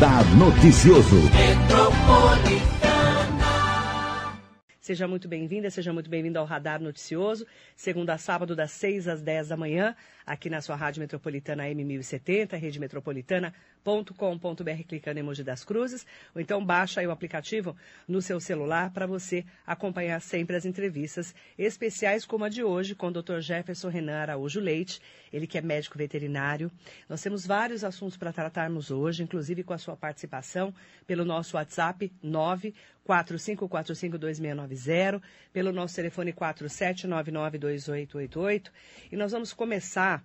Radar Noticioso. Seja muito bem-vinda, seja muito bem-vindo ao Radar Noticioso, segunda a sábado, das 6 às 10 da manhã, aqui na sua Rádio Metropolitana M1070, rede metropolitana.com.br, clicando em Emoji das Cruzes, ou então baixa o aplicativo no seu celular para você acompanhar sempre as entrevistas especiais, como a de hoje, com o Dr. Jefferson Renan Araújo Leite, ele que é médico veterinário. Nós temos vários assuntos para tratarmos hoje, inclusive com a sua participação pelo nosso WhatsApp 9 45452690, pelo nosso telefone 47992888. E nós vamos começar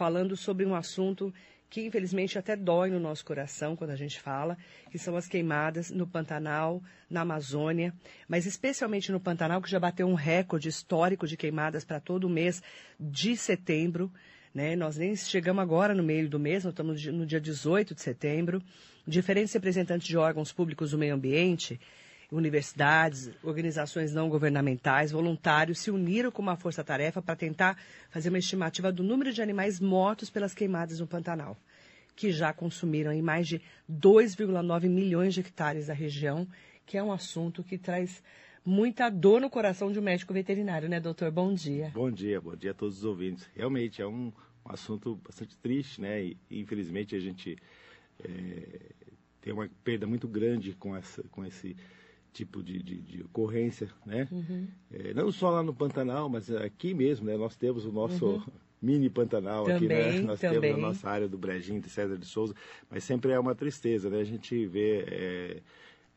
falando sobre um assunto que infelizmente até dói no nosso coração quando a gente fala, que são as queimadas no Pantanal, na Amazônia, mas especialmente no Pantanal, que já bateu um recorde histórico de queimadas para todo o mês de setembro. Né? Nós nem chegamos agora no meio do mês, nós estamos no dia 18 de setembro. Diferentes representantes de órgãos públicos do meio ambiente universidades, organizações não governamentais, voluntários se uniram com uma força-tarefa para tentar fazer uma estimativa do número de animais mortos pelas queimadas no Pantanal, que já consumiram em mais de 2,9 milhões de hectares da região, que é um assunto que traz muita dor no coração de um médico veterinário, né, doutor? Bom dia. Bom dia, bom dia a todos os ouvintes. Realmente é um, um assunto bastante triste, né? E, infelizmente a gente é, tem uma perda muito grande com, essa, com esse tipo de, de, de ocorrência, né? Uhum. É, não só lá no Pantanal, mas aqui mesmo, né? Nós temos o nosso uhum. mini Pantanal também, aqui, né? Nós também. temos a nossa área do Brejinho, de César de Souza, mas sempre é uma tristeza, né? A gente vê é,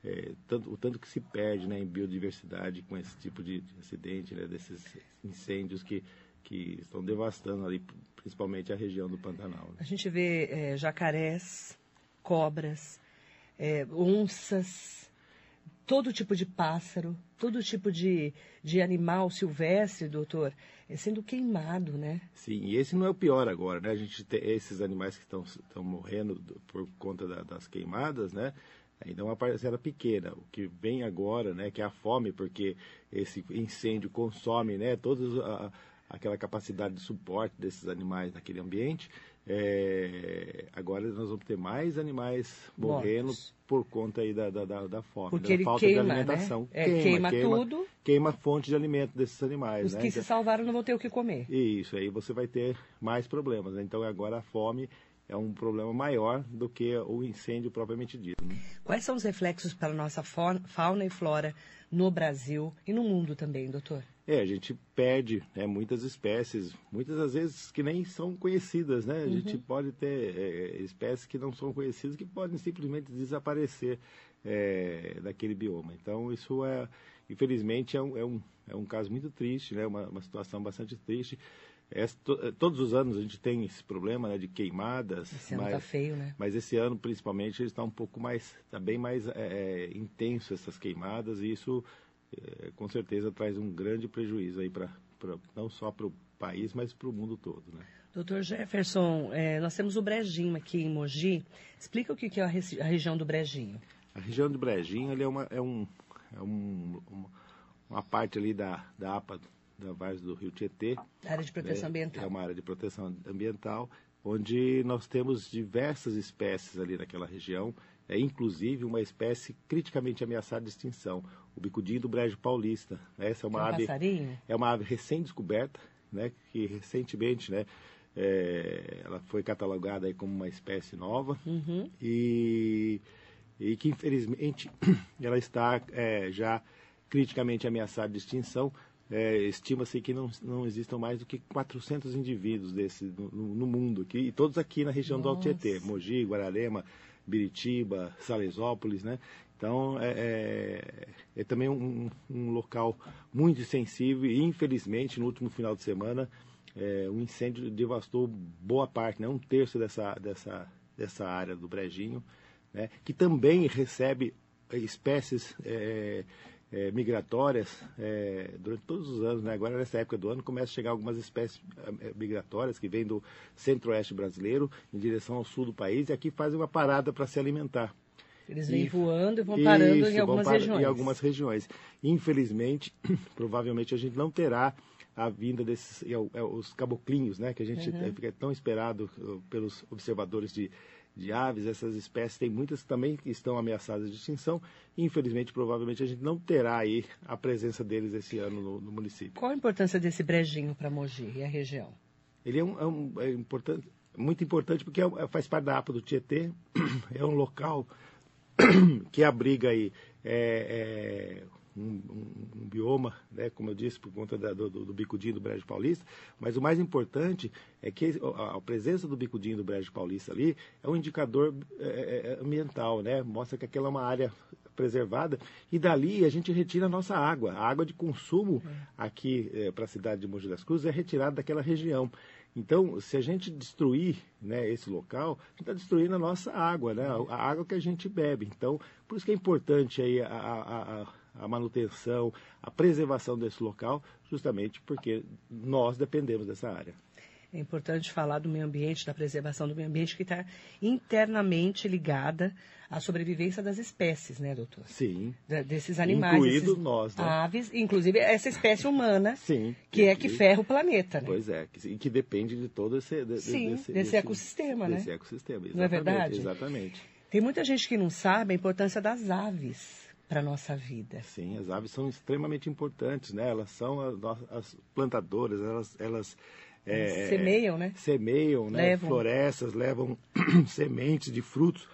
é, tanto, o tanto que se perde né, em biodiversidade com esse tipo de, de acidente, né? Desses incêndios que, que estão devastando ali, principalmente a região do Pantanal. Né? A gente vê é, jacarés, cobras, é, onças, todo tipo de pássaro, todo tipo de, de animal silvestre, doutor, é sendo queimado, né? Sim, e esse não é o pior agora, né? A gente tem esses animais que estão morrendo por conta da, das queimadas, né? Ainda uma parcela pequena. O que vem agora, né, que é a fome, porque esse incêndio consome, né, toda aquela capacidade de suporte desses animais naquele ambiente. É, agora nós vamos ter mais animais morrendo Mortos. por conta aí da, da, da fome, Porque da falta queima, de alimentação. Né? É, queima, queima, tudo. Queima a fonte de alimento desses animais. Os né? que então, se salvaram não vão ter o que comer. Isso, aí você vai ter mais problemas. Né? Então agora a fome é um problema maior do que o incêndio propriamente dito. Né? Quais são os reflexos para a nossa fauna e flora no Brasil e no mundo também, doutor? É, a gente perde né, muitas espécies, muitas das vezes que nem são conhecidas, né? A uhum. gente pode ter é, espécies que não são conhecidas que podem simplesmente desaparecer é, daquele bioma. Então, isso é, infelizmente, é um, é um, é um caso muito triste, né? Uma, uma situação bastante triste. É, to, todos os anos a gente tem esse problema né, de queimadas. Esse ano está feio, né? Mas esse ano, principalmente, ele está um pouco mais, está bem mais é, é intenso essas queimadas e isso é, com certeza traz um grande prejuízo aí para não só para o país, mas para o mundo todo, né? Doutor Jefferson, é, nós temos o Brejinho aqui em Mogi. Explica o que, que é a, a, região do Brejinho. A região do Brejinho é, uma, é, um, é um, uma, uma parte ali da, da APA da Várzea do Rio Tietê. Área de proteção é, ambiental. É uma área de proteção ambiental, onde nós temos diversas espécies ali naquela região é inclusive uma espécie criticamente ameaçada de extinção, o bicudinho do brejo paulista. Essa é uma é um ave passarinho? é uma ave recém-descoberta, né, que recentemente, né, é, ela foi catalogada aí como uma espécie nova uhum. e, e que infelizmente ela está é, já criticamente ameaçada de extinção. É, Estima-se que não, não existam mais do que 400 indivíduos desse no, no mundo, aqui, e todos aqui na região Nossa. do Alto Tietê, Mogi, Guararema, Biritiba, Salesópolis, né? Então, é, é, é também um, um, local muito sensível e, infelizmente, no último final de semana, é, um incêndio devastou boa parte, né? um terço dessa, dessa, dessa área do Brejinho, né? que também recebe espécies é, é, migratórias é, durante todos os anos. Né? Agora, nessa época do ano, começa a chegar algumas espécies é, migratórias que vêm do centro-oeste brasileiro em direção ao sul do país e aqui fazem uma parada para se alimentar. Eles vêm e, voando e vão parando isso, em algumas regiões. Em algumas regiões. Infelizmente, provavelmente a gente não terá a vinda desses é, os caboclinhos, né, que a gente uhum. fica tão esperado uh, pelos observadores de de aves, essas espécies, tem muitas que também estão ameaçadas de extinção. E, infelizmente, provavelmente a gente não terá aí a presença deles esse ano no, no município. Qual a importância desse brejinho para Mogi e a região? Ele é, um, é, um, é importante, muito importante porque é, faz parte da APA do Tietê, é um local que abriga aí é, é, um, um, um, bioma, né, como eu disse, por conta da, do, do, bicudinho do Brejo Paulista, mas o mais importante é que a, a presença do bicudinho do Brejo Paulista ali é um indicador é, é, é, ambiental, né, mostra que aquela é uma área preservada e dali a gente retira a nossa água. A água de consumo aqui é, para a cidade de Mogi das Cruzes é retirada daquela região. Então, se a gente destruir né, esse local, a gente está destruindo a nossa água, né, a, água que a gente bebe. Então, por isso que é importante aí a, a, a manutenção, a preservação desse local, justamente porque nós dependemos dessa área. É importante falar do meio ambiente, da preservação do meio ambiente, que está internamente ligada à sobrevivência das espécies, né, doutor? Sim. Da, desses animais. Incluído nós, né? Aves, inclusive essa espécie humana, Sim, que é que ferra o planeta, né? Pois é, e que, depende de todo esse... De, Sim, desse, desse, desse ecossistema, desse né? ecossistema, exatamente. Não é verdade? Exatamente. Tem muita gente que não sabe a importância das aves para a nossa vida. Sim, as aves são extremamente importantes, né? Elas são as, as plantadoras, elas, elas é, semeiam, né? Semeiam, né? Levam. Florestas, levam sementes de frutos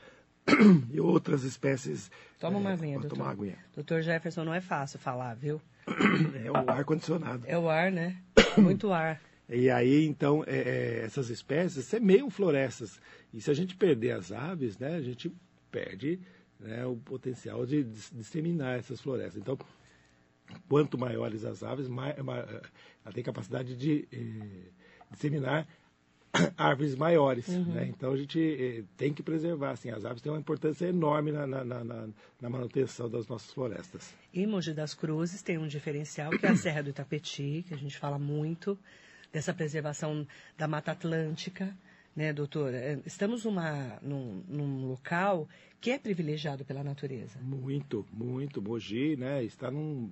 e outras espécies. Toma uma é, aguinha, doutor. Tomar aguinha. Doutor Jefferson, não é fácil falar, viu? É o ar-condicionado. É o ar, né? Muito ar. E aí, então, é, é, essas espécies semeiam florestas. E se a gente perder as aves, né, a gente perde né, o potencial de disseminar essas florestas. Então, quanto maiores as aves, mais, ela tem capacidade de eh, disseminar árvores maiores. Uhum. Né? Então a gente eh, tem que preservar. Assim, as aves têm uma importância enorme na, na, na, na, manutenção das nossas florestas. Em Mogi das Cruzes tem um diferencial que é a Serra do Itapetí, que a gente fala muito dessa preservação da Mata Atlântica. Né, doutora? É, estamos numa, num, num local que é privilegiado pela natureza. Muito, muito. Mogi né, está num,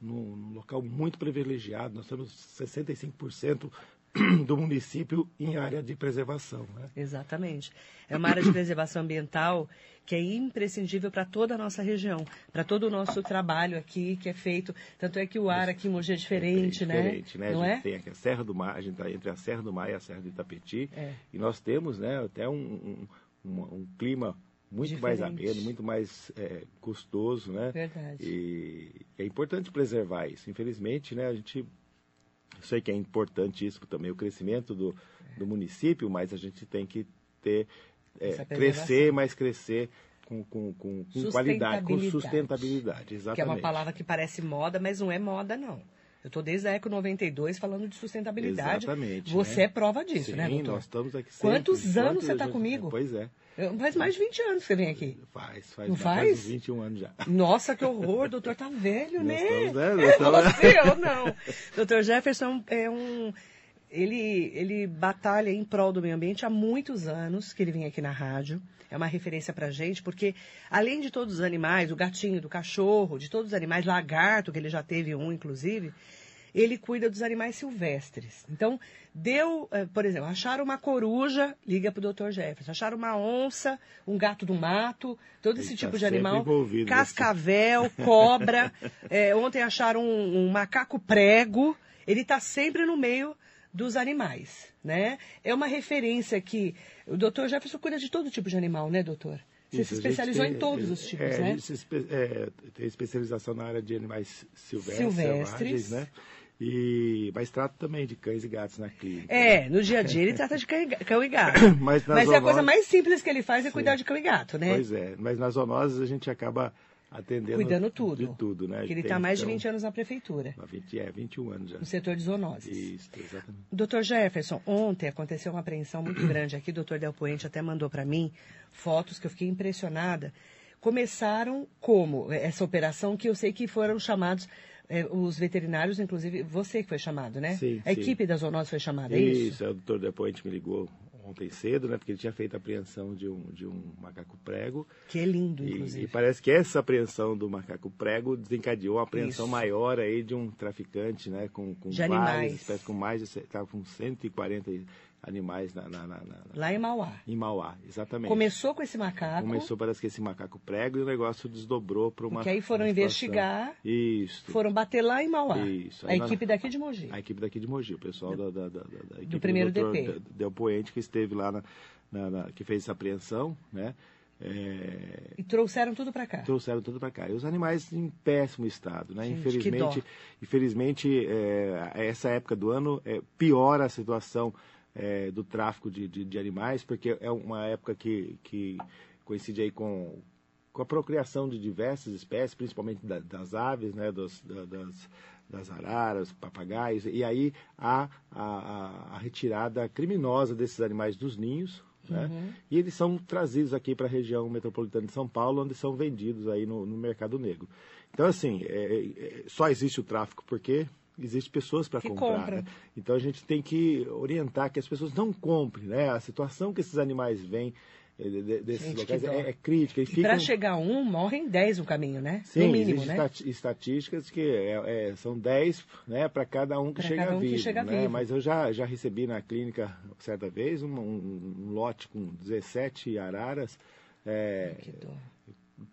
num local muito privilegiado. Nós temos 65% do município em área de preservação. Né? Exatamente. É uma área de preservação ambiental que é imprescindível para toda a nossa região, para todo o nosso trabalho aqui que é feito. Tanto é que o ar aqui em Mogi é diferente, é né? Diferente, né? Não a gente é? tem aqui a Serra do Mar, a gente está entre a Serra do Mar e a Serra do Itapetí. É. E nós temos né, até um, um, um, um clima muito mais Diferente. ameno, muito mais é, custoso, né? Verdade. E é importante preservar isso. Infelizmente, né, a gente sei que é importante isso também, o crescimento do, do município, mas a gente tem que ter, é, crescer, mas crescer com, com, com, com qualidade, com Sustentabilidade. Exatamente. Que é uma palavra que parece moda, mas não é moda, não. Eu estou desde a Eco 92 falando de sustentabilidade. Exatamente, Você né? é prova disso, Sim, né, doutor? nós estamos aqui sempre. Quantos anos você está comigo? Pois é. Faz mais de 20 anos que você vem aqui. Faz, faz. Não faz? uns 21 anos já. Nossa, que horror, o doutor tá velho, né? estamos, né? Estamos- Você, eu não. Doutor Jefferson é um. Ele, ele batalha em prol do meio ambiente há muitos anos que ele vem aqui na rádio. É uma referência pra gente, porque além de todos os animais, do gatinho, do cachorro, de todos os animais, lagarto, que ele já teve um, inclusive, ele cuida dos animais silvestres. Então, deu, eh, por exemplo, acharam uma coruja, liga pro Dr. Jefferson. Acharam uma onça, um gato do mato, todo Ele esse tá tipo de sempre animal. Cascavel, cobra. Eh, ontem acharam um, um macaco prego. Ele está sempre no meio dos animais, né? É uma referência que o Dr. Jefferson cuida de todo tipo de animal, né, doutor? Você Isso, se especializou tem- em todos os tipos, é, né? é, tem especialização na área de animais silvestres, Silvestres. selvagens, né? E, mas trato também de cães e gatos na clínica. É, no dia a dia ele trata de cão e gato. Mas Mas é a coisa mais simples que ele faz é cuidar de cão e gato, né? Pois é, mas nas zoonoses a gente acaba atendendo Cuidando tudo. de tudo, né? Que ele está mais de então, 20 anos na prefeitura, há 20, é, 21 anos já. no setor de zoonoses. Isso, exatamente. Doutor Jefferson, ontem aconteceu uma apreensão muito grande aqui. O doutor Del Puente até mandou para mim fotos que eu fiquei impressionada. Começaram como essa operação que eu sei que foram chamados os veterinários, inclusive você que foi chamado, né? Sim, A sim. equipe da zoonose foi chamada, é isso? Isso, é, o doutor Depoente me ligou ontem cedo, né? Porque ele tinha feito a apreensão de um, de um macaco prego. Que é lindo, E, inclusive. e parece que essa apreensão do macaco prego desencadeou uma apreensão Isso. maior aí de um traficante, né? Com, com De várias animais. espécies, com mais de, com 140 animais na, na, na, na, Lá em Mauá. em Mauá, exatamente. Começou com esse macaco. Começou, parece que esse macaco prego e o negócio desdobrou para uma. Porque aí foram investigar. Isso. Foram bater lá em Mauá. Isso. A Aí nós- equipe daqui de Mogi. A equipe daqui de Mogi, o pessoal da, da, da, da- da equipe primeiro do DP. Del Poente, que esteve lá, na, que fez essa apreensão, né? É, E trouxeram tudo para cá. trouxeram tudo para cá. E os animais em péssimo estado, né? Gente, que infelizmente, infelizmente é, essa época do ano é, piora a situação é, do tráfico de, de, de animais, porque é uma época que, que coincide aí com, com a procriação de diversas espécies, principalmente da- das aves, né? Dos, da- das, das araras, papagaios, e aí há a, a- a retirada criminosa desses animais dos ninhos, né? Uhum. E eles são trazidos aqui para a região metropolitana de São Paulo, onde são vendidos aí no, no mercado negro. Então, assim, é- é- só existe o tráfico porque existem pessoas para Que comprar. compra. né? Então, a gente tem que orientar que as pessoas não comprem, né? A situação que esses animais vêm eh, de- de- desses Gente, locais que é, é crítica. E E ficam... para chegar um, morrem 10 no caminho, né? Sim, no mínimo, né? estatísticas que é- é, são 10 né, para cada um que Pra chega cada um que vivo. chega né? vivo. Mas eu já, já recebi na clínica, certa vez, um, um- um lote com 17 araras. é, Que dó.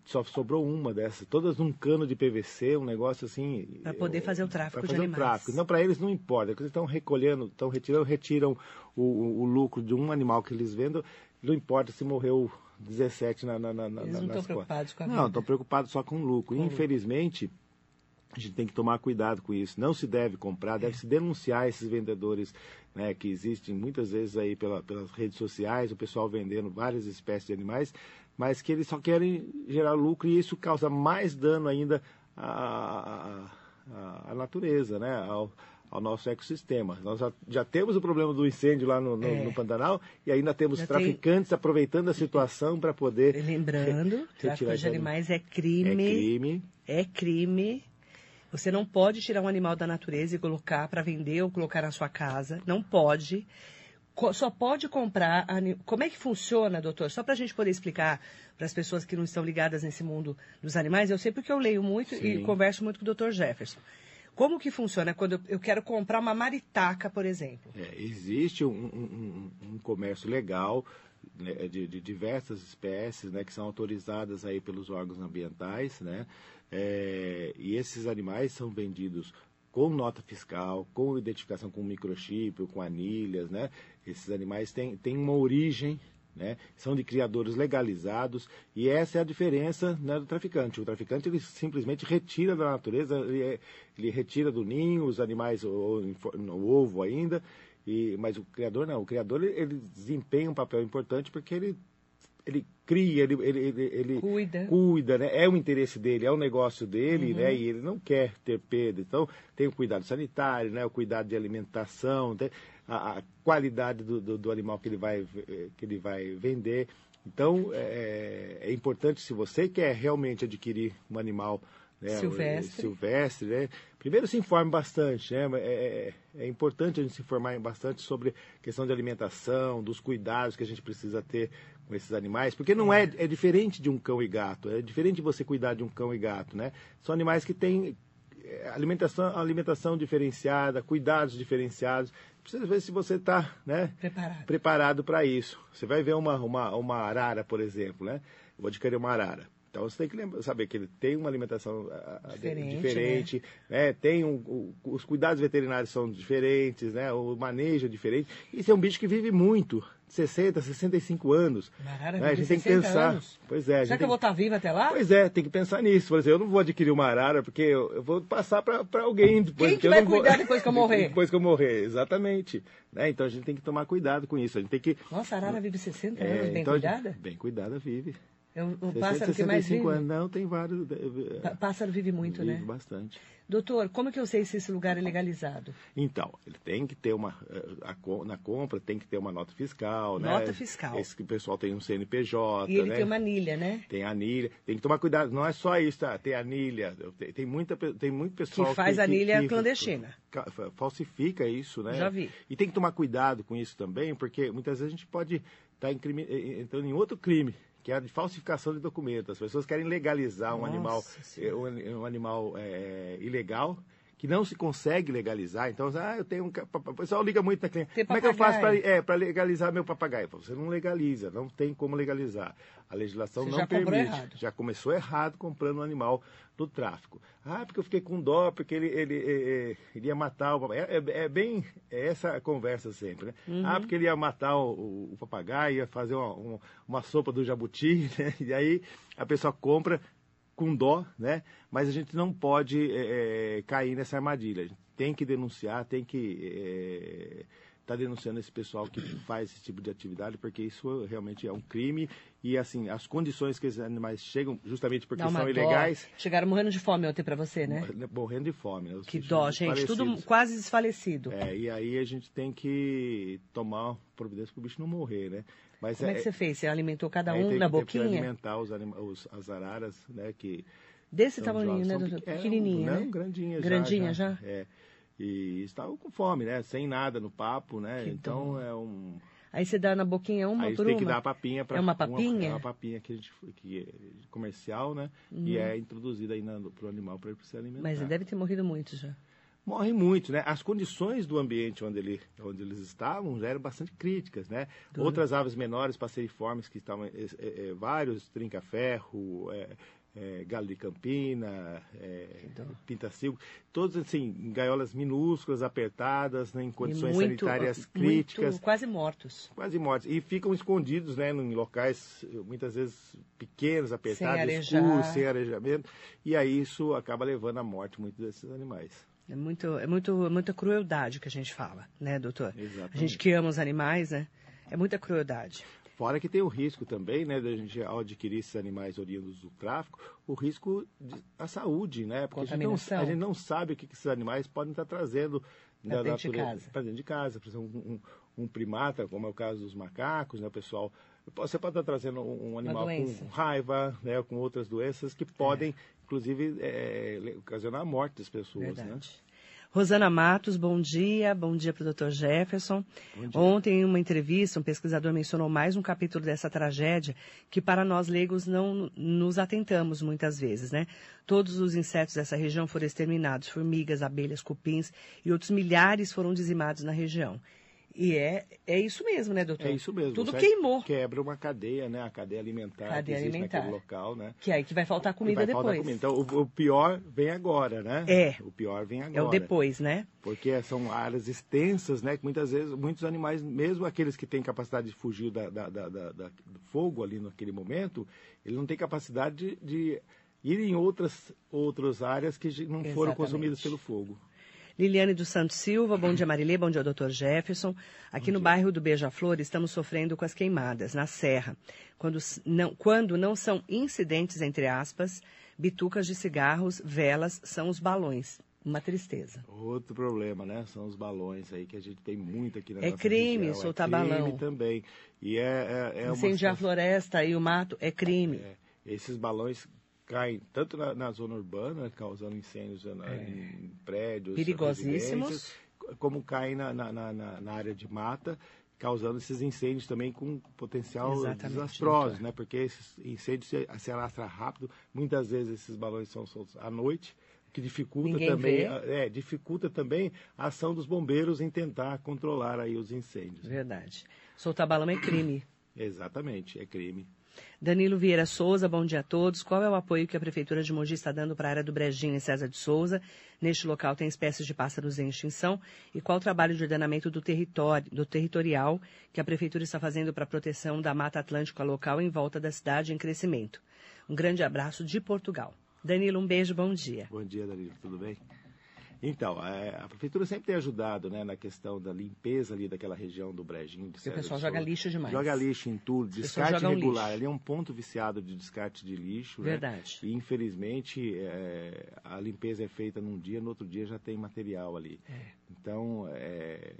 Só sobrou uma dessas, todas num cano de PVC, um negócio assim. Pra poder fazer o tráfico pra de fazer o animais. tráfico. Não, para eles não importa, eles estão recolhendo, estão retirando, retiram o, o- o lucro de um animal que eles vendem, não importa se morreu 17 na, na, na, na, Eles não nas estão preocupados com a Não, estão preocupados só com o lucro. Infelizmente, a gente tem que tomar cuidado com isso. Não se deve comprar, É. deve se denunciar esses vendedores né, que existem muitas vezes aí pela- pelas redes sociais, o pessoal vendendo várias espécies de animais, mas que eles só querem gerar lucro e isso causa mais dano ainda à, à- à natureza, né? Ao, ao nosso ecossistema. Nós já, já temos o problema do incêndio lá no, no- É. no Pantanal e ainda temos Já tem- traficantes aproveitando a situação para poder Lembrando, re- tráfico de animais é É crime. crime. É crime. Você não pode tirar um animal da natureza e colocar para vender ou colocar na sua casa. Não pode. Só pode comprar. Como é que funciona, doutor? Só para a gente poder explicar para as pessoas que não estão ligadas nesse mundo dos animais. Eu sei porque eu leio muito e Sim. converso muito com o doutor Jefferson. Como que funciona quando eu- quero comprar uma maritaca, por exemplo? É, existe um, um- um- um comércio legal né, de, de diversas espécies né, que são autorizadas aí pelos órgãos ambientais, né? É, e esses animais são vendidos com nota fiscal, com identificação com microchip, com anilhas, né? Esses animais têm, têm uma origem, né? São de criadores legalizados e essa é a diferença né, do traficante. O traficante ele simplesmente retira da natureza, ele, é- ele retira do ninho os animais, ou, no ovo ainda, e, mas o criador não. O criador ele, ele desempenha um papel importante porque ele ele cria, ele, ele, ele, ele Cuida. cuida, né? É o interesse dele, é o negócio dele, Uhum. né? E ele não quer ter perda. Então, tem o cuidado sanitário, né? O cuidado de alimentação, a, a qualidade do, do, do animal que ele vai, que ele vai vender. Então, é, é importante, se você quer realmente adquirir um animal né, Silvestre. silvestre, né? Primeiro se informe bastante, né? É, é, é importante a gente se informar bastante sobre questão de alimentação, dos cuidados que a gente precisa ter com esses animais, porque não é, é diferente de um cão e gato, é diferente de você cuidar de um cão e gato, né? São animais que têm é, alimentação, alimentação diferenciada, cuidados diferenciados. Precisa ver se você está, né? Preparado. para isso. Você vai ver uma, uma, uma arara, por exemplo, né? Eu vou adquirir uma arara. Então você tem que lembra- saber que ele tem uma alimentação ah, ah, Diferente, diferente, né? Tem um, o- os cuidados veterinários são diferentes, né? O manejo é diferente. Isso é um bicho que vive muito, 60, 65 anos. Arara né? A gente tem que 60 pensar. anos. Pois é, Será que eu vou estar viva até lá? Pois é, tem que pensar nisso. Por exemplo, eu não vou adquirir uma arara porque eu, eu vou passar para alguém depois. Quem que vai não vou- cuidar depois que eu morrer? depois que eu morrer, exatamente. Né? Então a gente tem que tomar cuidado com isso. A gente tem que. Nossa, a arara vive 60 é, anos, bem então a gente- cuidada? Bem cuidada, vive. É o, o 60, pássaro que mais 65 vive. anos. Não, tem vários. eh, Pássaro vive muito, vive né? bastante. Doutor, como que eu sei se esse lugar é legalizado? Então, ele tem que ter uma. eh, a co- na compra tem que ter uma nota fiscal, né? Nota fiscal. Esse que o pessoal tem um CNPJ. E ele né? tem uma anilha, né? Tem anilha, tem que tomar cuidado, não é só isso, tá? Tem anilha, tem, tem muita, tem muito pessoal Que faz anilha clandestina. ca- fa- falsifica isso, né? Já vi. E tem que tomar cuidado com isso também, porque muitas vezes a gente pode estar entrando em outro crime, que é a de falsificação de documentos. As pessoas querem legalizar um Nossa animal, eh, um, um animal eh, ilegal, que não se consegue legalizar. Então, ah, eu tenho um. O pessoal liga muito na cliente. Como é que eu faço para é, legalizar meu papagaio? Você não legaliza, não tem como legalizar. A legislação Você não já permite. Já começou errado comprando um animal do tráfico. Ah, porque eu fiquei com dó, porque ele, ele, ele, ele ia matar o papagaio. É, é- é bem é essa a conversa sempre, né? Uhum. Ah, porque ele ia matar o, o- o papagaio, ia fazer uma, uma, uma sopa do jabuti, né? E aí a pessoa compra com dó, né? Mas a gente não pode é, cair nessa armadilha. A gente tem que denunciar, tem que estar denunciando esse pessoal que faz esse tipo de atividade, porque isso realmente é um crime. E assim, as condições que esses animais chegam, justamente porque são dó. ilegais, Chegaram morrendo de fome ontem para você, né? morrendo de fome. Né? Que dó, gente. Tudo quase desfalecido. É, e aí a gente tem que tomar providência para o bicho não morrer, né? Mas Como é que você fez? Você alimentou cada aí um tem- na teve que boquinha? alimentar os, anima- os- as araras, né? Que Desse tamanho, né, doutor? é, Pequenininha, não, né? grandinha, Grandinha já? É. E estavam com fome, né? Sem nada no papo, né? Que então dó. é um. Aí você dá na boquinha uma aí por tem uma? que dar a papinha para É uma papinha? é uma papinha que a gente que é comercial, né? E é introduzida aí para o animal para ele se alimentar. Uhum. Mas deve ter morrido muito já. Morre muito, né? As condições do ambiente onde, ele, onde eles estavam eram bastante críticas, né? Outras aves menores, passeriformes, que estavam, é, é, vários, trinca-ferro, é, é, galo de campina, é, dó. pintacilgo, todos assim, em gaiolas minúsculas, apertadas, né, em condições muito- sanitárias muito- críticas, quase mortos. quase mortos. E ficam escondidos, né, em locais muitas vezes pequenos, apertados, arejar. escuros, sem arejamento. E aí isso acaba levando à morte muitos desses animais. É, muito, é muito, é muita crueldade que a gente fala, né, doutor? Exatamente. A gente que ama os animais, né? É muita crueldade. Fora que tem o risco também, né, da gente ao adquirir esses animais oriundos do tráfico, o risco à saúde, né? Porque a gente, não, a gente não sabe o que que esses animais podem estar trazendo Pra da dentro de para dentro de casa. Por exemplo, um, um- primata, como é o caso dos macacos, né, o pessoal. Você pode estar trazendo um, um animal com raiva, né, com outras doenças que podem, inclusive, é, le- ocasionar a morte das pessoas, né? Verdade. Rosana Matos, bom dia. Bom dia para o Dr. Jefferson. Ontem, em uma entrevista, um pesquisador mencionou mais um capítulo dessa tragédia que, para nós leigos, não nos atentamos muitas vezes, né? Todos os insetos dessa região foram exterminados, formigas, abelhas, cupins e outros milhares foram dizimados na região. E é, é isso mesmo, né, doutor? É isso mesmo. Tudo Você queimou. Quebra uma cadeia, né? A cadeia alimentar Cadeia que existe alimentar. naquele local, né? Que aí que vai faltar comida vai faltar depois. comida. Então, o, o pior vem agora, né? É. O pior vem agora. É o depois, né? Porque são áreas extensas, né? Que muitas vezes, muitos animais, mesmo aqueles que têm capacidade de fugir da, da- da- da- do fogo ali naquele momento, ele não tem capacidade de, de ir em outras, outras áreas que não foram Exatamente. consumidas pelo fogo. Liliane dos Santos Silva, bom dia Marilê, bom dia doutor Jefferson. Aqui no bairro do Beija-Flor estamos sofrendo com as queimadas na serra. Quando não, quando não são incidentes, entre aspas, bitucas de cigarros, velas, são os balões. Uma tristeza. Outro problema, né? São os balões aí que a gente tem muito aqui na É nossa crime região. soltar é crime balão. também. E é, é, é Incendiar a floresta e o mato é crime. É, esses balões caem tanto na, na zona urbana, causando incêndios na- em prédios, É. Perigosíssimos. como caem na, na, na- área de mata, causando esses incêndios também com potencial Exatamente, desastroso, doutor. né? Porque esses incêndios se, se alastram rápido. Muitas vezes esses balões são soltos à noite, que dificulta Ninguém também, a- é, dificulta também a ação dos bombeiros em tentar controlar aí os incêndios. Verdade. Soltar balão é crime. Exatamente, é crime. Danilo Vieira Souza, bom dia a todos. Qual é o apoio que a Prefeitura de Mogi está dando para a área do Brejinho em César de Souza? Neste local tem espécies de pássaros em extinção. E qual o trabalho de ordenamento do território, do territorial que a Prefeitura está fazendo para a proteção da Mata Atlântica local em volta da cidade em crescimento? Um grande abraço de Portugal. Danilo, um beijo, bom dia. Bom dia, Danilo, tudo bem? Então, é, a prefeitura sempre tem ajudado né, na questão da limpeza ali daquela região do Brejinho. Porque o pessoal joga lixo demais. Joga lixo em tudo, descarte regular. Ali é um ponto viciado de descarte de lixo. né? Verdade. E infelizmente é, a limpeza é feita num dia, no outro dia já tem material ali. É. Então, é,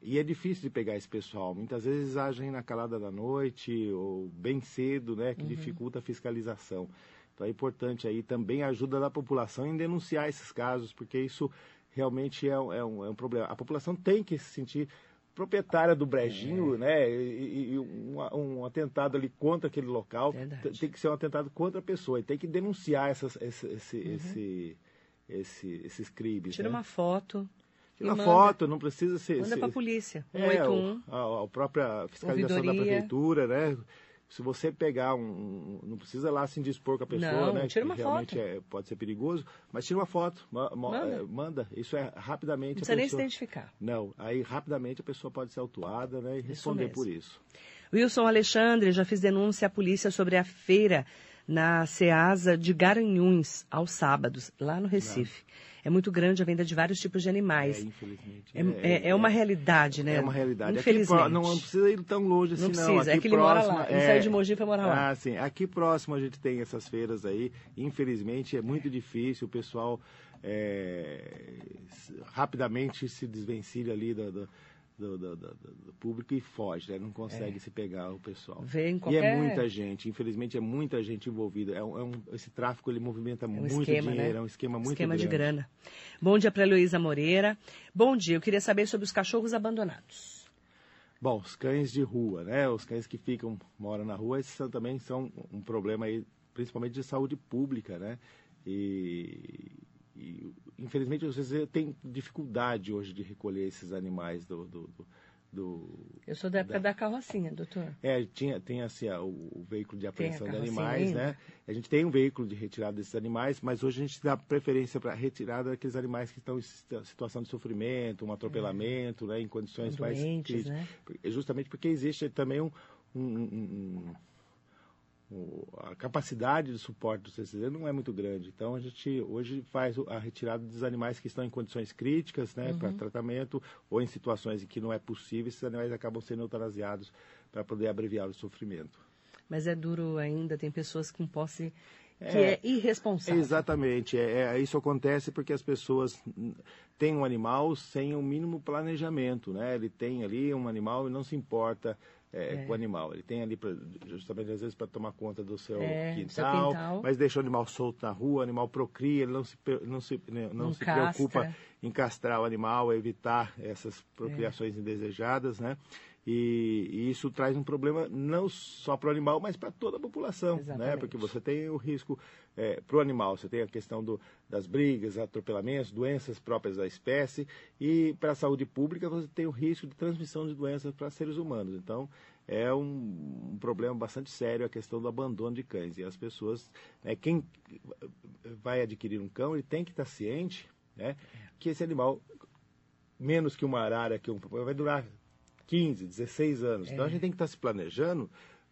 e é difícil de pegar esse pessoal. Muitas vezes agem na calada da noite ou bem cedo, né, Uhum. que dificulta a fiscalização. Então é importante aí também a ajuda da população em denunciar esses casos, porque isso realmente é, um- é um, é um problema. A população tem que se sentir proprietária do brejinho, É. né? E, e um, um atentado ali contra aquele local Verdade. tem que ser um atentado contra a pessoa. E tem que denunciar essas, esse, esse, Uhum. esse, esse, esses crimes. Tira né? uma foto. Tira uma foto, não precisa ser. Manda para a polícia. É, 181. o- a, a própria fiscalização da Ouvidoria. prefeitura, né? Se você pegar um, um- Não precisa lá se indispor com a pessoa, Não, né? tira uma realmente foto. é- pode ser perigoso, mas tira uma foto. ma- ma- Manda. é, manda. Isso é rapidamente. Não precisa nem se identificar. Não, aí rapidamente a pessoa pode ser autuada né, e responder mesmo. por isso. Wilson Alexandre, já fiz denúncia à polícia sobre a feira na Ceasa de Garanhuns, aos sábados, lá no Recife. É muito grande a venda de vários tipos de É, animais. infelizmente. É, é- é uma realidade, né? É uma realidade. Aqui Infelizmente. pró- não precisa ir tão longe assim, Não não. precisa, é Aqui que ele mora próximo, lá. Ele saiu de Mogi e foi morar lá. Ah, sim. Aqui próximo a gente tem essas feiras aí. Infelizmente é muito difícil. O pessoal é, rapidamente se desvencilha ali do, do, do- do- do- do público e foge, né? Não consegue se pegar o pessoal. Vê em E É. qualquer... é muita gente, infelizmente é muita gente envolvida. É um, é um- esse tráfico ele movimenta É um muito esquema, dinheiro, né? é um esquema muito Esquema grande. de grana. Bom dia para Heloísa Moreira. Bom dia, eu queria saber sobre os cachorros abandonados. Bom, os cães de rua, né? Os cães que ficam, moram na rua, esses são, também são um problema aí, principalmente de saúde pública, né? E, e, infelizmente você tem dificuldade hoje de recolher esses animais do, do, do- do- Eu sou da época da carrocinha, doutor. é, tinha, tem assim, o, o veículo de apreensão de animais, ainda? né? A gente tem um veículo de retirada desses animais, mas hoje a gente dá preferência para retirada daqueles animais que estão em situa- situação de sofrimento, um atropelamento, né? Em condições mais críticas. né? É Justamente porque existe também um- um- um- a capacidade de suporte do CCZ não é muito grande. Então a gente hoje faz a retirada dos animais que estão em condições críticas, né, Uhum. para tratamento ou em situações em que não é possível, esses animais acabam sendo eutanasiados para poder abreviar o sofrimento. Mas é duro ainda, tem pessoas com posse que É. é, irresponsável. Exatamente. É, é- isso acontece porque as pessoas têm um animal sem o mínimo planejamento, né? Ele tem ali um animal e não se importa é, com o animal. Ele tem ali pra, justamente às vezes para tomar conta do seu, É, quintal, quintal. mas deixa o animal solto na rua, o animal procria, ele não se não se né, não, Não se preocupa em castrar o animal, evitar essas procriações indesejadas, né? E, e isso traz um problema não só para o animal, mas para toda a população, né? Exatamente. Porque você tem o risco para o animal, você tem a questão do, das brigas, atropelamentos, doenças próprias da espécie, e para a saúde pública você tem o risco de transmissão de doenças para seres humanos. Então, é um, um problema bastante sério a questão do abandono de cães. E as pessoas, né, quem vai adquirir um cão, ele tem que estar ciente né, que esse animal, menos que uma arara, que um, vai durar 15, 16 anos. Então a gente tem que estar se planejando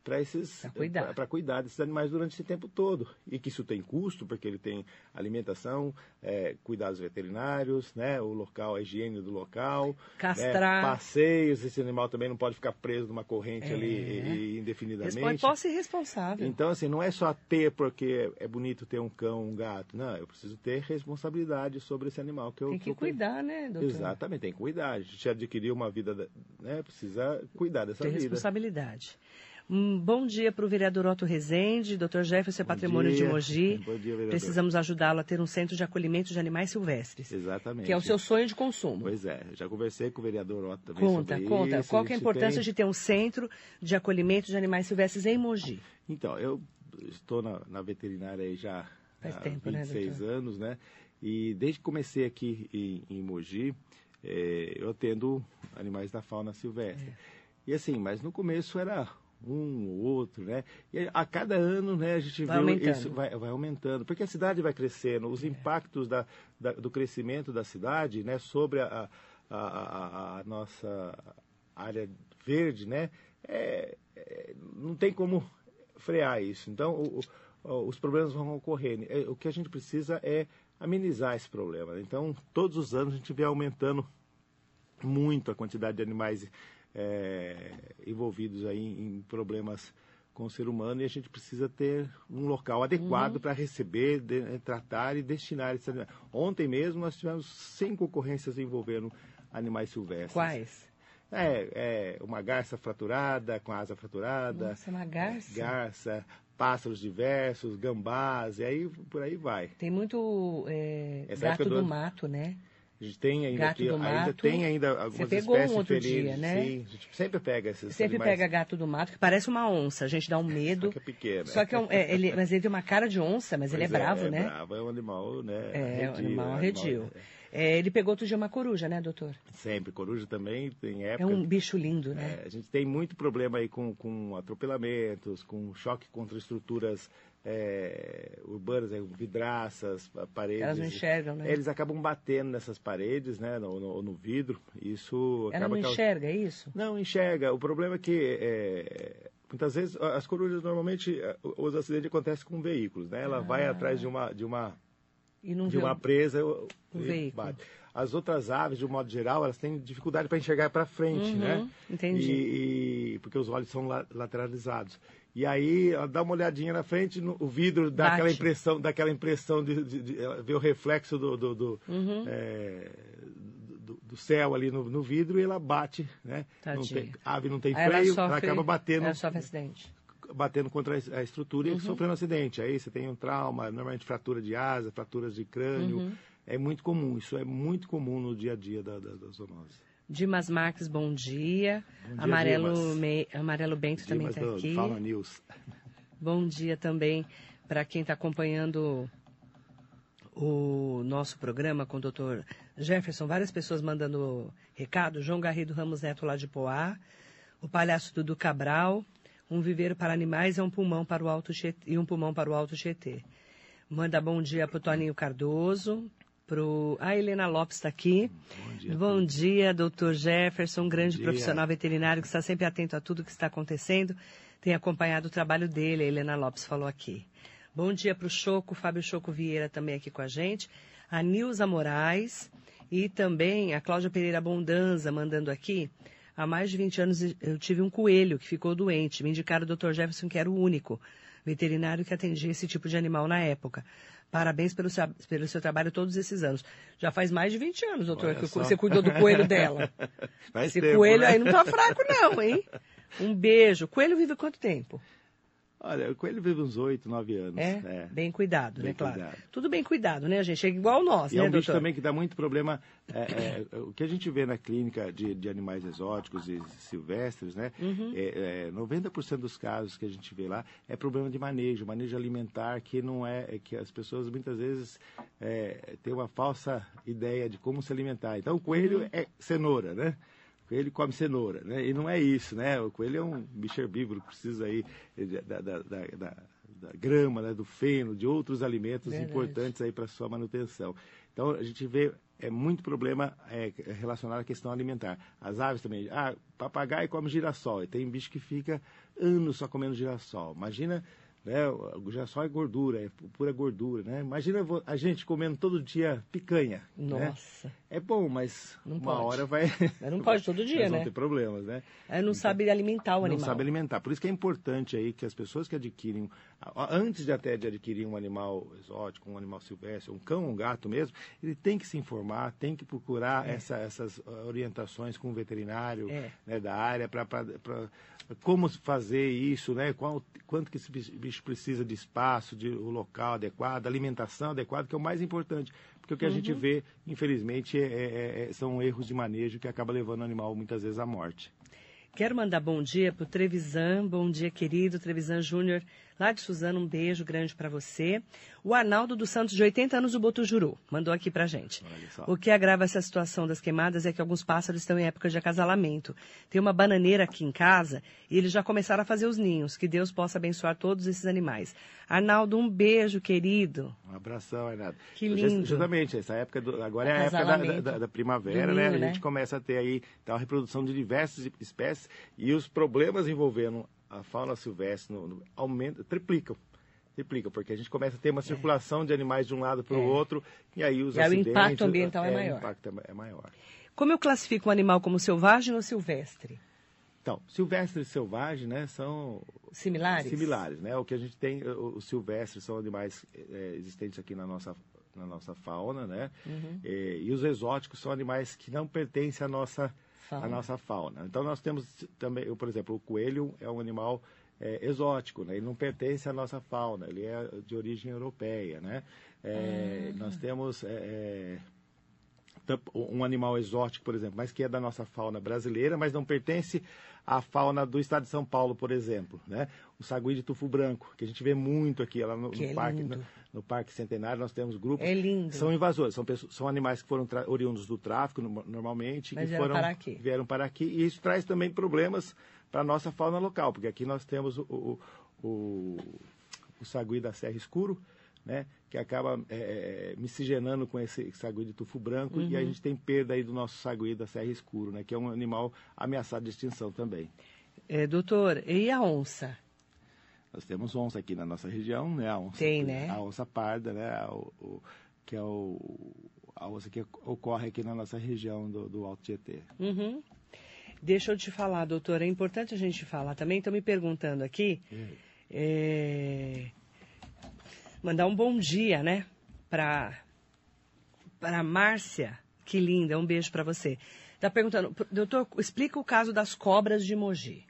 para esses Pra cuidar. para cuidar desses animais durante esse tempo todo e que isso tem custo porque ele tem alimentação é, cuidados veterinários né o local a higiene do local Castrar. né, passeios esse animal também não pode ficar preso numa corrente É. ali indefinidamente Responde posse irresponsável. então, assim, não é só ter porque é bonito ter um cão, um gato. Não, eu preciso ter responsabilidade sobre esse animal que eu Tem que eu- cuidar, né, doutor? Exatamente, tem que cuidar. A gente adquiriu uma vida, da- né? Precisa cuidar dessa Tem vida. responsabilidade. Um bom dia para o vereador Otto Rezende, doutor Jefferson Bom Patrimônio de dia. Mogi. Bom dia, vereador. Precisamos ajudá-lo a ter um centro de acolhimento de animais silvestres, Exatamente. que é o seu sonho de consumo. Pois é, já conversei com o vereador Otto também Conta, sobre conta. isso. Qual é a importância tem- de ter um centro de acolhimento de animais silvestres em Mogi? Então, eu estou na, na veterinária aí já Faz há tempo, né, 26 doutor? anos, né? E desde que comecei aqui em, em Mogi, eh, eu atendo animais da fauna silvestre. É. E assim, mas no começo era um ou outro, né? E a cada ano, né, a gente Vai vê aumentando. isso vai, vai aumentando, porque a cidade vai crescendo, os impactos da, da- do crescimento da cidade, né, sobre a, a, a- a nossa área verde, né, é- é, não tem como frear isso. Então, o- o- os problemas vão ocorrendo. É, O que a gente precisa é amenizar esse problema. Então, todos os anos a gente vê aumentando muito a quantidade de animais é, envolvidos aí em problemas com o ser humano e a gente precisa ter um local adequado para receber, de- eh, tratar e destinar esses animais. Ontem mesmo nós tivemos cinco ocorrências envolvendo animais silvestres. Quais? É, é uma garça fraturada, com a asa fraturada. Nossa, uma garça. Garça, pássaros diversos, gambás, e aí por aí vai. Tem muito é, gato do do mato, né? A gente tem ainda Gato aqui, do ainda mato. tem ainda algumas Você pegou um espécies outro felinos. dia, né? Sim, a gente sempre pega esses Sempre animais. pega gato do mato, que parece uma onça. A gente dá um medo. Só que é pequeno. Só que é um- é, ele, mas ele tem uma cara de onça, mas ele é Pois bravo, é né? bravo, é um animal, né? É, um arredio, animal é um arredio. É, ele pegou outro dia uma coruja, né, doutor? Sempre, coruja também tem É época. um bicho lindo, né? É, a gente tem muito problema aí com, com atropelamentos, com choque contra estruturas é, urbanas, é, vidraças, pa- paredes. Elas não enxergam, né? Eles acabam batendo nessas paredes, né, no, no, no vidro. Isso Ela não enxerga, é isso? Não, enxerga. O problema é que é, muitas vezes as corujas normalmente os acidentes acontecem com veículos, né? Ela vai atrás de uma de uma Ah. de uma presa o o e veículo. bate. As outras aves, de um modo geral, elas têm dificuldade para enxergar para frente, Uhum, né? entendi. E, e- porque os olhos são la- lateralizados. E aí, ela dá uma olhadinha na frente, no- o vidro dá Bate. aquela impressão, dá aquela impressão de, de, de- ela vê o reflexo do, do, do, Uhum. é, do- do céu ali no, no vidro e ela bate, né? Não tem, a ave não tem Aí ela freio, sofre, ela acaba batendo Ela sofre acidente. batendo contra a estrutura Uhum. e sofrendo acidente. Aí você tem um trauma, normalmente fratura de asa, fraturas de crânio. Uhum. É muito comum, isso é muito comum no dia a dia da, da, da zoonose. Dimas Marques, bom dia. Bom dia, Amarelo. Me- Amarelo Bento também Dimas está do aqui. Fauna News. Bom dia também para quem está acompanhando o nosso programa com o doutor Jefferson. Várias pessoas mandando recado. João Garrido Ramos Neto lá de Poá. O palhaço Dudu Cabral. Um viveiro para animais é um pulmão para o Alto e um pulmão para o Alto Tietê. Manda bom dia para o Toninho Cardoso. Pro... A Helena Lopes está aqui. Bom dia. Bom dia, doutor Jefferson, um grande profissional veterinário que está sempre atento a tudo que está acontecendo. Tem acompanhado o trabalho dele, a Helena Lopes falou aqui. Bom dia para o Choco, Fábio Choco Vieira também aqui com a gente. A Nilza Moraes e também a Cláudia Pereira Bondanza mandando aqui. Há mais de 20 anos eu tive um coelho que ficou doente. Me indicaram o doutor Jefferson, que era o único veterinário que atendia esse tipo de animal na época. Parabéns pelo seu, pelo seu trabalho todos esses anos. Já faz mais de 20 anos, doutor, Olha que só. você cuidou do coelho dela. Faz Esse tempo, coelho né? aí não tá fraco, não, hein? Um beijo. Coelho vive quanto tempo? Olha, o coelho vive uns 8, 9 anos. É? É. Bem cuidado, Bem né, claro. cuidado. Tudo bem cuidado, né, gente? É igual nós, E né, é um bicho doutor? também que dá muito problema. é, é, o que a gente vê na clínica de, de animais exóticos e silvestres, né? Uhum. É, é, 90% dos casos que a gente vê lá é problema de manejo, manejo alimentar que não é, é que as pessoas muitas vezes é, têm uma falsa ideia de como se alimentar. Então o coelho Uhum. é cenoura, né? Coelho come cenoura, né? E não é isso, né? O coelho é um bicho herbívoro precisa aí da, da, da, da- da grama, né? do feno, de outros alimentos Verdade. importantes aí para sua manutenção. Então a gente vê é muito problema é, relacionado à questão alimentar. As aves também, ah, papagaio come girassol, e tem bicho que fica anos só comendo girassol. Imagina, né, o girassol é gordura, é pura gordura, né? Imagina a gente comendo todo dia picanha. né? Nossa. É bom, mas Não uma pode. hora vai. Mas não pode todo dia, né? vamos ter problemas, né? Aí não sabe alimentar o não animal. sabe alimentar. Por isso que é importante aí que as pessoas que adquirem, antes de até de adquirir um animal exótico, um animal silvestre, um cão, um gato mesmo, ele tem que se informar, tem que procurar essa- essas ah, orientações com o veterinário É. né, da área para como fazer isso, né? Qual, quanto que esse bicho bicho precisa de espaço, de o local adequado, alimentação adequada, que é o mais importante. Porque o que a gente Uhum. vê, infelizmente, é- é- é- são erros de manejo que acaba levando o animal muitas vezes à morte. Quero mandar bom dia pro Trevisan, bom dia querido Trevisan Júnior, lá de Suzano, um beijo grande para você. O Arnaldo dos Santos, de 80 anos, do Botujuru, mandou aqui pra gente. O que agrava essa situação das queimadas é que alguns pássaros estão em época de acasalamento. Tem uma bananeira aqui em casa e eles já começaram a fazer os ninhos. Que Deus possa abençoar todos esses animais. Arnaldo, um beijo, querido. Um abração, Renato. Que lindo. Justamente, essa época, do- agora é a época da, da- da primavera, Do né? ninho, A né? gente começa a ter aí então, a reprodução de diversas espécies e os problemas envolvendo a fauna silvestre no, no, aumenta, triplicam. Triplicam, porque a gente começa a ter uma circulação de animais de um lado para o É. outro e aí os E aí o acidentes... impacto ambiental é O maior. impacto é maior. Como eu classifico um animal como selvagem ou silvestre? Então, silvestre e selvagem, né, são Similares? Similares, né? O que a gente tem, o- os silvestres são animais é, existentes aqui na nossa, na nossa fauna, né? Uhum. É, e os exóticos são animais que não pertencem à nossa, Fauna. à nossa fauna. Então nós temos também, por exemplo, o coelho é um animal é, exótico, né? Ele não pertence à nossa fauna, ele é de origem europeia, né? É, Ah. Nós temos é, é, um animal exótico, por exemplo, mas que é da nossa fauna brasileira, mas não pertence à fauna do estado de São Paulo, por exemplo, né? O sagui de tufo branco, que a gente vê muito aqui lá no, no é parque, no, no, Parque Centenário, nós temos grupos. É lindo. São invasores, são, pessoas, são animais que foram oriundos do tráfico no, normalmente, mas que foram para aqui. vieram para aqui, e isso traz também problemas para a nossa fauna local, porque aqui nós temos o, o, o, o sagui da Serra Escuro, né, que acaba é, miscigenando com esse sagui de tufo branco uhum. e a gente tem perda aí do nosso sagui da serra escuro, né, que é um animal ameaçado de extinção também. É, doutor, e a onça? Nós temos onça aqui na nossa região, né, a onça, tem, né? A onça parda, né, o, o, que é o, a onça que ocorre aqui na nossa região do, do Alto Tietê. Uhum. Deixa eu te falar, doutor, é importante a gente falar também, estão me perguntando aqui, é, mandar um bom dia, né? Para para Márcia, que linda, um beijo para você. Tá perguntando, doutor, explica o caso das cobras de Mogi.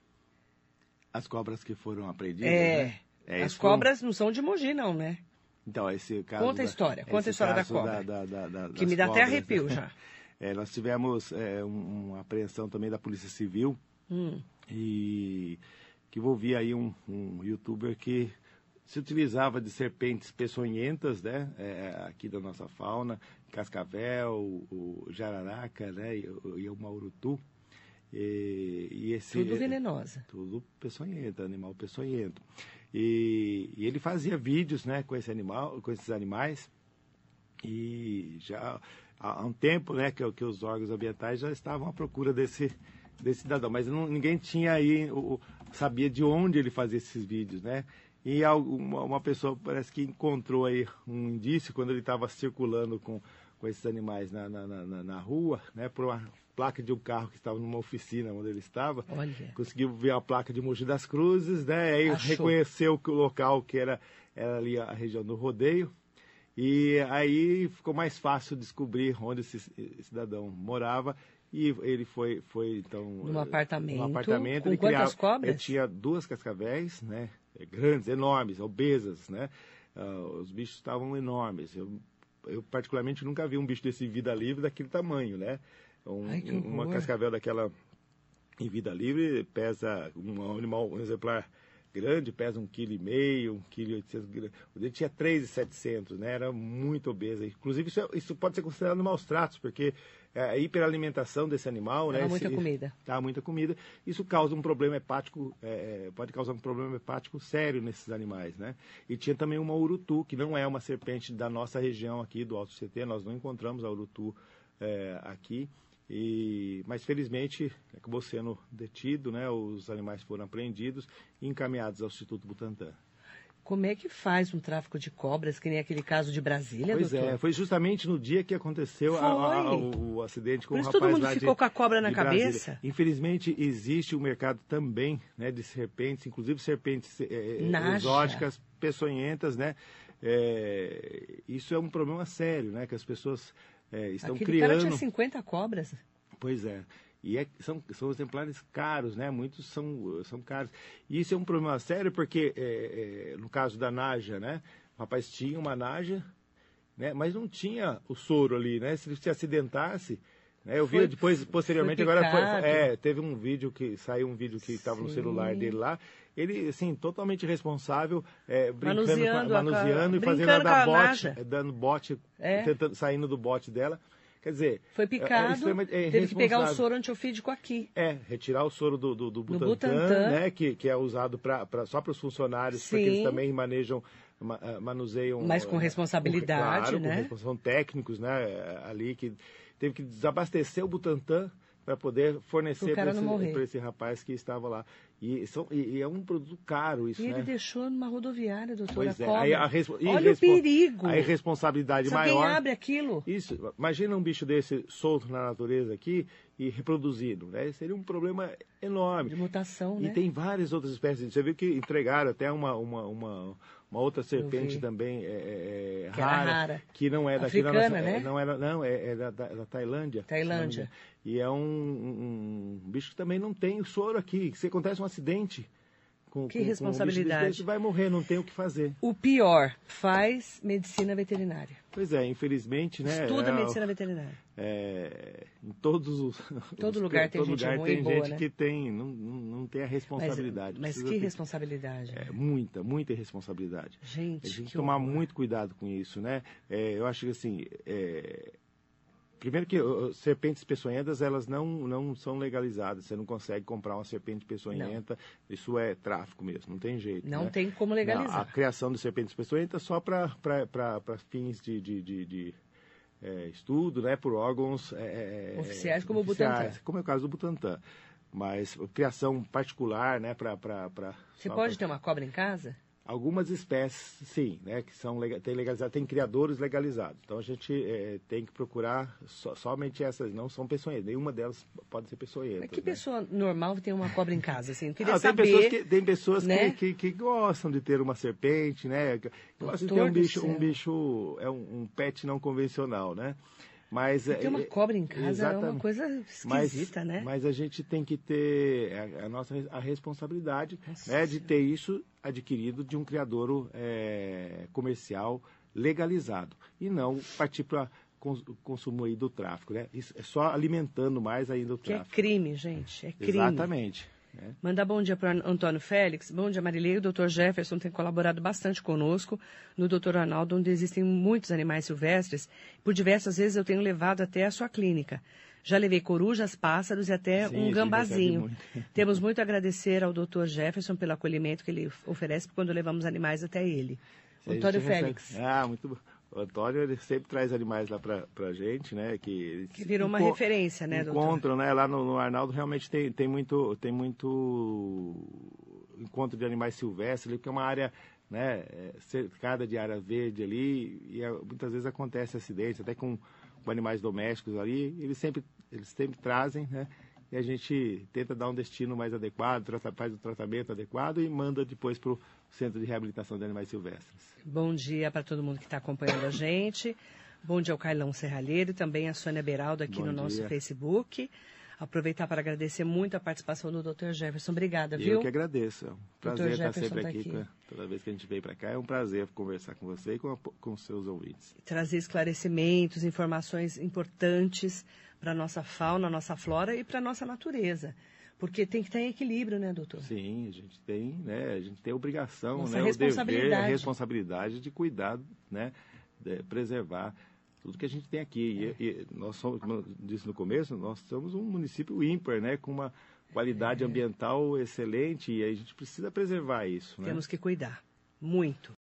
As cobras que foram apreendidas, é, né? É, as cobras não são de Mogi, não, né? Então, esse caso... Conta a história, da, conta a história da cobra. Da, da, da, que me dá cobras, até arrepio né? já. É, nós tivemos é, um, uma apreensão também da Polícia Civil hum. e que envolvia aí um, um youtuber que se utilizava de serpentes peçonhentas, né, é, aqui da nossa fauna, cascavel, o, o jararaca, né, e, e o maurutu. E, e esse, tudo venenosa. Tudo peçonhento, animal peçonhento. E, e, ele fazia vídeos, né, com esse animal, com esses animais. E já há um tempo, né, que, que os órgãos ambientais já estavam à procura desse desse cidadão, mas não, ninguém tinha aí o, sabia de onde ele fazia esses vídeos, né? E uma, pessoa parece que encontrou aí um indício quando ele estava circulando com, com esses animais na, na, na, na, rua, né, por uma placa de um carro que estava numa oficina onde ele estava. Olha. Conseguiu ver a placa de Mogi das Cruzes, né? Aí Achou. reconheceu que o local que era, era ali a região do rodeio. E aí ficou mais fácil descobrir onde esse cidadão morava e ele foi, foi então num apartamento, num apartamento com ele quantas criava, cobras? Ele tinha duas cascavéis, né? Grandes, enormes, obesas, né? Uh, os bichos estavam enormes. Eu, eu particularmente nunca vi um bicho desse vida livre daquele tamanho, né? Um, Ai, uma cascavel daquela em vida livre pesa um animal, um exemplar grande, pesa um quilo e meio, um quilo e oitocentos. Ele tinha 3,700, né? Era muito obesa. Inclusive isso, é, isso pode ser considerado maus tratos, porque é, a hiperalimentação desse animal, Dava né? muita esse, comida. Dá muita comida. Isso causa um problema hepático, é, pode causar um problema hepático sério nesses animais, né? E tinha também uma urutu, que não é uma serpente da nossa região aqui do Alto CT, nós não encontramos a urutu é, aqui. E, mas felizmente acabou sendo detido, né? Os animais foram apreendidos e encaminhados ao Instituto Butantan. Como é que faz um tráfico de cobras, que nem aquele caso de Brasília, pois doutor? é, foi justamente no dia que aconteceu a, a, o, o, acidente com Por o isso rapaz todo mundo lá ficou de, com a cobra na cabeça? Brasília. Infelizmente, existe um mercado também né, de serpentes, inclusive serpentes é, exóticas, peçonhentas, né? É, isso é um problema sério, né? Que as pessoas é, estão Aquele criando... cara tinha 50 cobras. Pois é. E é, são, são exemplares caros, né? Muitos são, são caros. E isso é um problema sério porque, é, é, no caso da Naja, né? O rapaz tinha uma Naja, né? Mas não tinha o soro ali, né? Se ele se acidentasse... Né? Eu vi Foi- depois, posteriormente, foi agora foi, é, teve um vídeo que saiu um vídeo que estava no celular dele lá. Ele, assim, totalmente responsável, é, brincando, Manuseando a- a manuseando e fazendo a bote, é, dando bote, É. tentando, saindo do bote dela. Quer dizer, Foi é- é picado, extremamente- é teve que pegar o soro antiofídico aqui. É, retirar o soro do, do, do Butantan, Butantan. né? Que, que é usado pra, pra, só para os funcionários, porque eles também manejam, ma- ah, manuseiam. Mas com eh, responsabilidade, claro, né? Com técnicos, né? eh, Ali que teve que desabastecer o Butantan para poder fornecer para esse, esse rapaz que estava lá. E, são, e, e é um produto caro isso, E né? ele deixou numa rodoviária, doutor, Pois é, aí a Olha o perigo. A irresponsabilidade alguém maior. abre aquilo, Isso, imagina um bicho desse solto na natureza aqui e reproduzido, né? Seria um problema enorme. de mutação, E né? tem várias outras espécies. Você viu que entregaram até uma, uma, uma, uma outra serpente também é, é, é, Que rara, rara. que não é daqui da Africana, nossa, né? não era não é, é da, da- da Tailândia. Tailândia. E é um, um- bicho que também não tem soro aqui. Se acontece um acidente com Que com- com responsabilidade. bicho desse, vai morrer, não tem o que fazer. O pior, faz medicina veterinária. Pois é, infelizmente, né? Estuda é, medicina veterinária. é, em todos os Todo os- lugar tem todo gente lugar tem e boa, gente né? que tem não, não, tem a Mas, responsabilidade. mas Precisa que ter- responsabilidade. é, muita, muita irresponsabilidade. Gente, A gente tem que que tomar horror. muito cuidado com isso, né? É, eu acho que assim, é, primeiro que uh, serpentes peçonhentas elas não não são legalizadas. Você não consegue comprar uma serpente peçonhenta. Isso é tráfico mesmo, não tem jeito. Não né? tem como Não, legalizar. a criação de serpentes peçonhentas só para fins de, de, de- de, é, estudo, né? Por órgãos é, é, Oficiais como o oficiais, Butantan. como é o caso do Butantan. Mas criação particular, né? Para Você pode ter uma cobra em casa? Algumas espécies, sim, né, que são tem legalizado, tem criadores legalizados. Então a gente eh, tem que procurar so- somente essas, não são peçonhentas. Nenhuma delas pode ser peçonhenta. Mas que né? pessoa normal tem uma cobra em casa? Assim, eu queria Ah, tem saber. pessoas, que, tem pessoas que- né? que, que gostam de ter uma serpente, né? que Gostam de ter um bicho, um bicho, é um, um pet não convencional, né? Mas Ter uma é- cobra em casa é uma exatamente. coisa Mas- esquisita, né? Mas a gente tem que ter a, a nossa a responsabilidade Nossa né, de ter isso adquirido de um criadouro é, comercial legalizado e não partir para consumo aí do tráfico, né? Isso é só alimentando mais ainda o Que é tráfico. crime, gente. É crime. Exatamente. Né? Mandar bom dia para o Antônio Félix. Bom dia, Marilei. O doutor Jefferson tem colaborado bastante conosco no doutor Arnaldo, onde existem muitos animais silvestres. Por diversas vezes eu tenho levado até a sua clínica. Já levei corujas, pássaros e até Sim, um gambazinho. muito. Temos muito a agradecer ao doutor Jefferson pelo acolhimento que ele oferece quando levamos animais até ele. Gente Antônio recebe- Félix. Ah, muito bom. O Antônio ele sempre traz animais lá pra, pra gente, né? Que, Que virou uma referência, né, doutor? Encontram, né? Lá no, no Arnaldo realmente tem, tem muito tem muito encontro de animais silvestres ali, porque é uma área né, é, cercada de área verde ali e é, muitas vezes acontece acidentes, até com, com animais domésticos ali, eles sempre eles sempre trazem, né? E a gente tenta dar um destino mais adequado, trata- faz o tratamento adequado e manda depois para o Centro de Reabilitação de Animais Silvestres. Bom dia para todo mundo que está acompanhando a gente. Bom dia ao Carlão Serralheiro e também a Sônia Beraldo aqui Bom no nosso dia. Facebook. Aproveitar para agradecer muito a participação do Dr. Jefferson. Obrigada, viu? Eu que agradeço. É um prazer estar Jefferson sempre tá aqui. aqui. toda vez que a gente vem para cá, é um prazer conversar com você e com, a- com os seus ouvintes. Trazer esclarecimentos, informações importantes para a nossa fauna, nossa flora e para a nossa natureza. Porque tem que em equilíbrio, né, doutor? Sim, a gente tem, né? A gente tem a obrigação, Nossa né? O dever, responsabilidade. a responsabilidade de cuidar, né? De preservar tudo que a gente tem aqui. E, e nós somos, como eu disse no começo, nós somos um município ímpar, né? Com uma qualidade É. ambiental excelente e a gente precisa preservar isso, né? Temos que cuidar. Muito.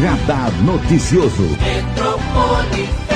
Radar Noticioso.